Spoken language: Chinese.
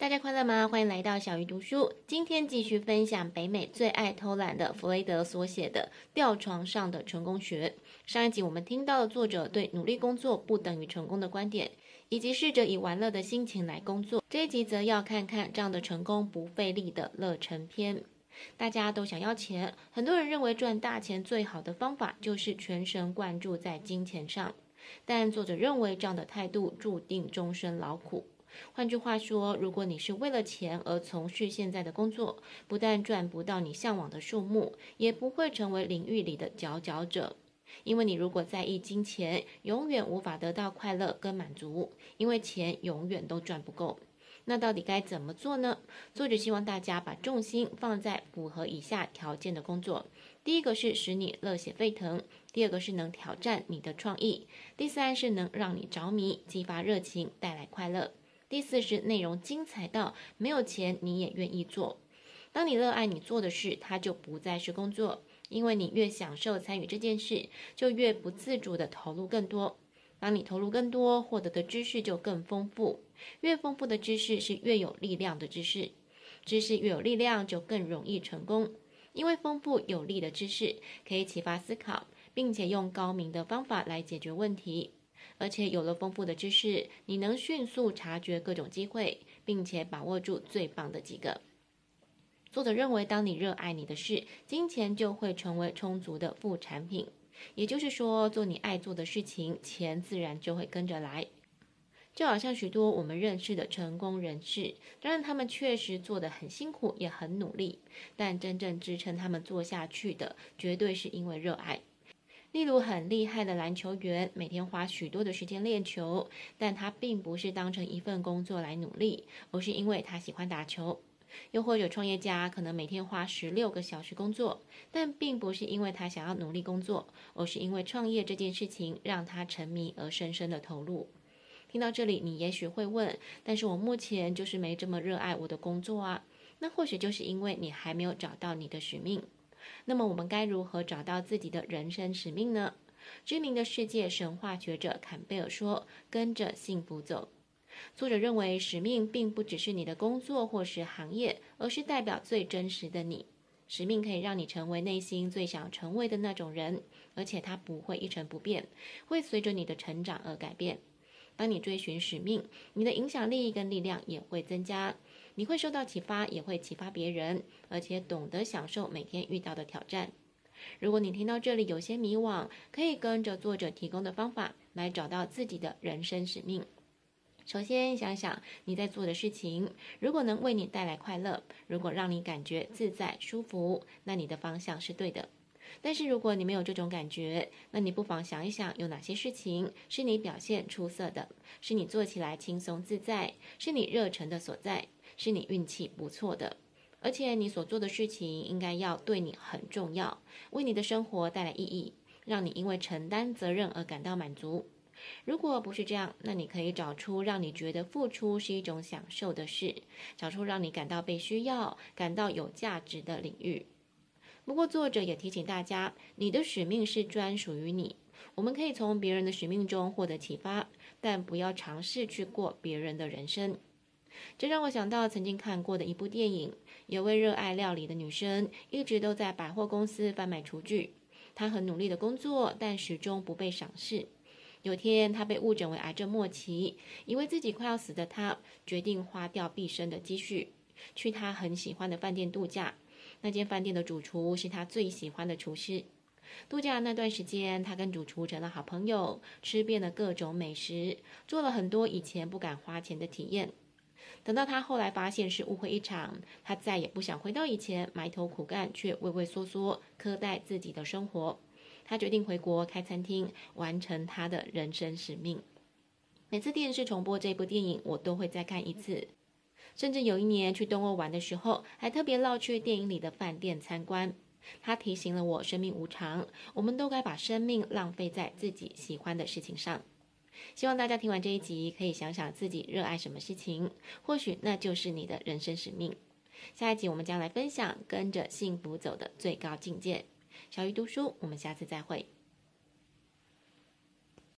大家快乐吗？欢迎来到小鱼读书。今天继续分享北美最爱偷懒的弗雷德所写的《吊床上的成功学》。上一集我们听到了作者对努力工作不等于成功的观点，以及试着以玩乐的心情来工作。这一集则要看看这样的成功不费力的乐成篇。大家都想要钱，很多人认为赚大钱最好的方法就是全神贯注在金钱上，但作者认为这样的态度注定终身劳苦。换句话说，如果你是为了钱而从事现在的工作，不但赚不到你向往的数目，也不会成为领域里的佼佼者。因为你如果在意金钱，永远无法得到快乐跟满足，因为钱永远都赚不够。那到底该怎么做呢？作者希望大家把重心放在符合以下条件的工作：第一个是使你热血沸腾；第二个是能挑战你的创意；第三是能让你着迷、激发热情、带来快乐。第四是内容精彩到没有钱你也愿意做。当你热爱你做的事，它就不再是工作，因为你越享受参与这件事，就越不自主地投入更多。当你投入更多，获得的知识就更丰富。越丰富的知识是越有力量的知识，知识越有力量就更容易成功。因为丰富有力的知识可以启发思考，并且用高明的方法来解决问题。而且有了丰富的知识，你能迅速察觉各种机会，并且把握住最棒的几个。作者认为，当你热爱你的事，金钱就会成为充足的副产品。也就是说，做你爱做的事情，钱自然就会跟着来。就好像许多我们认识的成功人士，当然他们确实做得很辛苦，也很努力，但真正支撑他们做下去的，绝对是因为热爱。例如很厉害的篮球员，每天花许多的时间练球，但他并不是当成一份工作来努力，而是因为他喜欢打球。又或者创业家可能每天花十六个小时工作，但并不是因为他想要努力工作，而是因为创业这件事情让他沉迷而深深的投入。听到这里，你也许会问：但是我目前就是没这么热爱我的工作啊。那或许就是因为你还没有找到你的使命。那么我们该如何找到自己的人生使命呢？知名的世界神话学者坎贝尔说：“跟着幸福走。”作者认为，使命并不只是你的工作或是行业，而是代表最真实的你。使命可以让你成为内心最想成为的那种人，而且它不会一成不变，会随着你的成长而改变。当你追寻使命，你的影响力跟力量也会增加。你会受到启发，也会启发别人，而且懂得享受每天遇到的挑战。如果你听到这里有些迷惘，可以跟着作者提供的方法来找到自己的人生使命。首先，想想你在做的事情，如果能为你带来快乐，如果让你感觉自在舒服，那你的方向是对的。但是如果你没有这种感觉，那你不妨想一想，有哪些事情是你表现出色的，是你做起来轻松自在，是你热忱的所在，是你运气不错的。而且你所做的事情应该要对你很重要，为你的生活带来意义，让你因为承担责任而感到满足。如果不是这样，那你可以找出让你觉得付出是一种享受的事，找出让你感到被需要、感到有价值的领域。不过，作者也提醒大家，你的使命是专属于你。我们可以从别人的使命中获得启发，但不要尝试去过别人的人生。这让我想到曾经看过的一部电影，有位热爱料理的女生，一直都在百货公司贩卖厨具。她很努力的工作，但始终不被赏识。有天，她被误诊为癌症末期，以为自己快要死的她，决定花掉毕生的积蓄，去她很喜欢的饭店度假。那间饭店的主厨是她最喜欢的厨师。度假那段时间，她跟主厨成了好朋友，吃遍了各种美食，做了很多以前不敢花钱的体验。等到他后来发现是误会一场，他再也不想回到以前埋头苦干却畏畏缩缩、苛待自己的生活。他决定回国开餐厅，完成他的人生使命。每次电视重播这部电影，我都会再看一次。甚至有一年去东欧玩的时候，还特别绕去电影里的饭店参观。他提醒了我，生命无常，我们都该把生命浪费在自己喜欢的事情上。希望大家听完这一集，可以想想自己热爱什么事情，或许那就是你的人生使命。下一集我们将来分享跟着幸福走的最高境界。小鱼读书，我们下次再会。